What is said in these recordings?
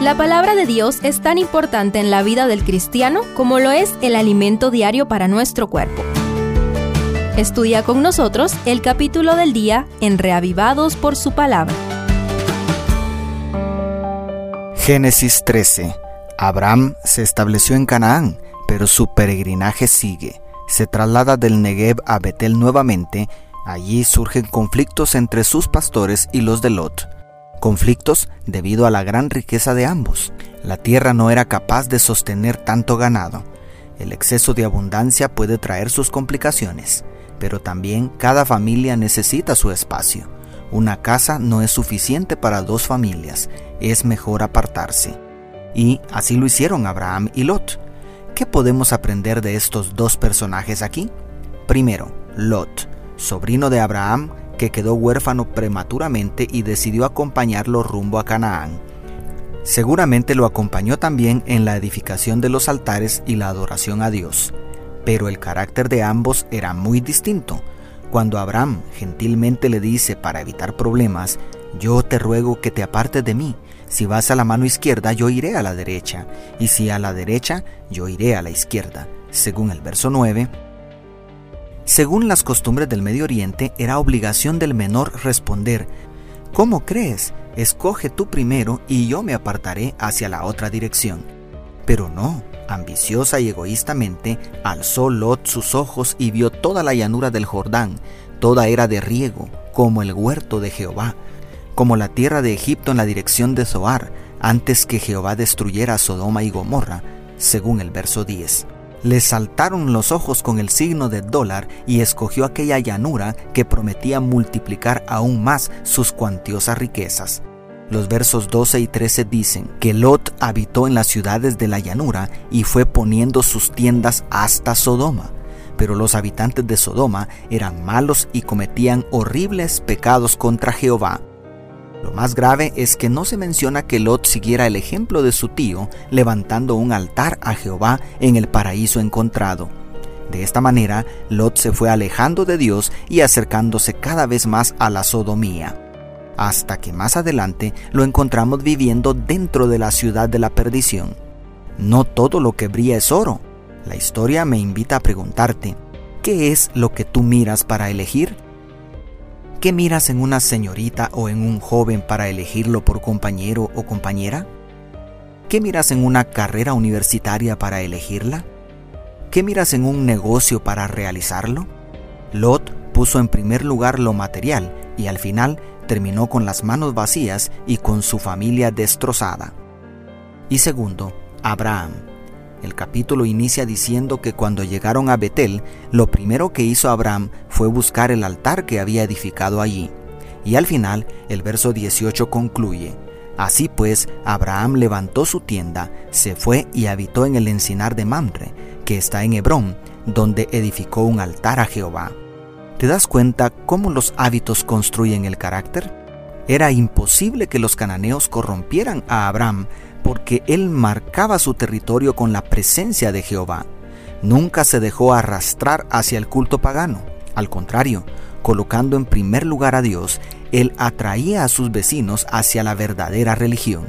La palabra de Dios es tan importante en la vida del cristiano como lo es el alimento diario para nuestro cuerpo. Estudia con nosotros el capítulo del día en Reavivados por su palabra. Génesis 13. Abraham se estableció en Canaán, pero su peregrinaje sigue. Se traslada del Negev a Betel nuevamente. Allí surgen conflictos entre sus pastores y los de Lot. Conflictos debido a la gran riqueza de ambos. La tierra no era capaz de sostener tanto ganado. El exceso de abundancia puede traer sus complicaciones pero también cada familia necesita su espacio. Una casa no es suficiente para dos familias, es mejor apartarse. Y así lo hicieron Abraham y Lot. ¿Qué podemos aprender de estos dos personajes aquí? Primero, Lot, sobrino de Abraham, que quedó huérfano prematuramente y decidió acompañarlo rumbo a Canaán. Seguramente lo acompañó también en la edificación de los altares y la adoración a Dios pero el carácter de ambos era muy distinto. Cuando Abraham gentilmente le dice para evitar problemas, yo te ruego que te apartes de mí, si vas a la mano izquierda yo iré a la derecha, y si a la derecha yo iré a la izquierda, según el verso 9, según las costumbres del Medio Oriente, era obligación del menor responder, ¿Cómo crees? Escoge tú primero y yo me apartaré hacia la otra dirección. Pero no, Ambiciosa y egoístamente, alzó Lot sus ojos y vio toda la llanura del Jordán, toda era de riego, como el huerto de Jehová, como la tierra de Egipto en la dirección de Zoar, antes que Jehová destruyera Sodoma y Gomorra, según el verso 10. Le saltaron los ojos con el signo del dólar y escogió aquella llanura que prometía multiplicar aún más sus cuantiosas riquezas. Los versos 12 y 13 dicen que Lot habitó en las ciudades de la llanura y fue poniendo sus tiendas hasta Sodoma. Pero los habitantes de Sodoma eran malos y cometían horribles pecados contra Jehová. Lo más grave es que no se menciona que Lot siguiera el ejemplo de su tío levantando un altar a Jehová en el paraíso encontrado. De esta manera, Lot se fue alejando de Dios y acercándose cada vez más a la sodomía hasta que más adelante lo encontramos viviendo dentro de la ciudad de la perdición. No todo lo que brilla es oro. La historia me invita a preguntarte, ¿qué es lo que tú miras para elegir? ¿Qué miras en una señorita o en un joven para elegirlo por compañero o compañera? ¿Qué miras en una carrera universitaria para elegirla? ¿Qué miras en un negocio para realizarlo? Lot puso en primer lugar lo material y al final terminó con las manos vacías y con su familia destrozada. Y segundo, Abraham. El capítulo inicia diciendo que cuando llegaron a Betel, lo primero que hizo Abraham fue buscar el altar que había edificado allí. Y al final, el verso 18 concluye, Así pues, Abraham levantó su tienda, se fue y habitó en el encinar de Mamre, que está en Hebrón, donde edificó un altar a Jehová. ¿Te das cuenta cómo los hábitos construyen el carácter? Era imposible que los cananeos corrompieran a Abraham porque él marcaba su territorio con la presencia de Jehová. Nunca se dejó arrastrar hacia el culto pagano. Al contrario, colocando en primer lugar a Dios, él atraía a sus vecinos hacia la verdadera religión.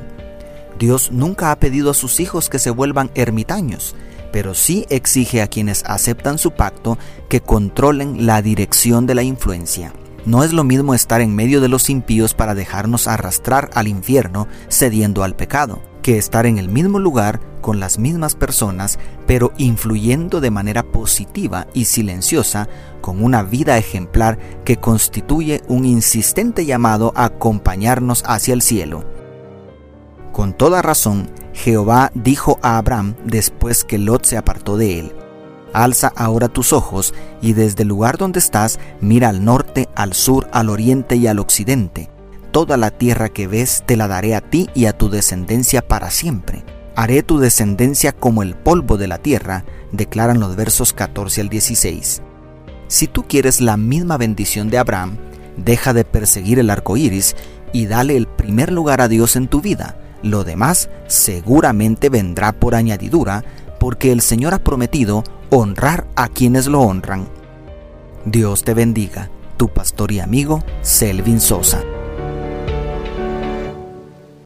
Dios nunca ha pedido a sus hijos que se vuelvan ermitaños, pero sí exige a quienes aceptan su pacto que controlen la dirección de la influencia. No es lo mismo estar en medio de los impíos para dejarnos arrastrar al infierno cediendo al pecado, que estar en el mismo lugar con las mismas personas, pero influyendo de manera positiva y silenciosa con una vida ejemplar que constituye un insistente llamado a acompañarnos hacia el cielo. Con toda razón, Jehová dijo a Abraham después que Lot se apartó de él, Alza ahora tus ojos y desde el lugar donde estás mira al norte, al sur, al oriente y al occidente. Toda la tierra que ves te la daré a ti y a tu descendencia para siempre. Haré tu descendencia como el polvo de la tierra, declaran los versos 14 al 16. Si tú quieres la misma bendición de Abraham, deja de perseguir el arco iris y dale el primer lugar a Dios en tu vida lo demás seguramente vendrá por añadidura, porque el Señor ha prometido honrar a quienes lo honran. Dios te bendiga, tu pastor y amigo Selvin Sosa.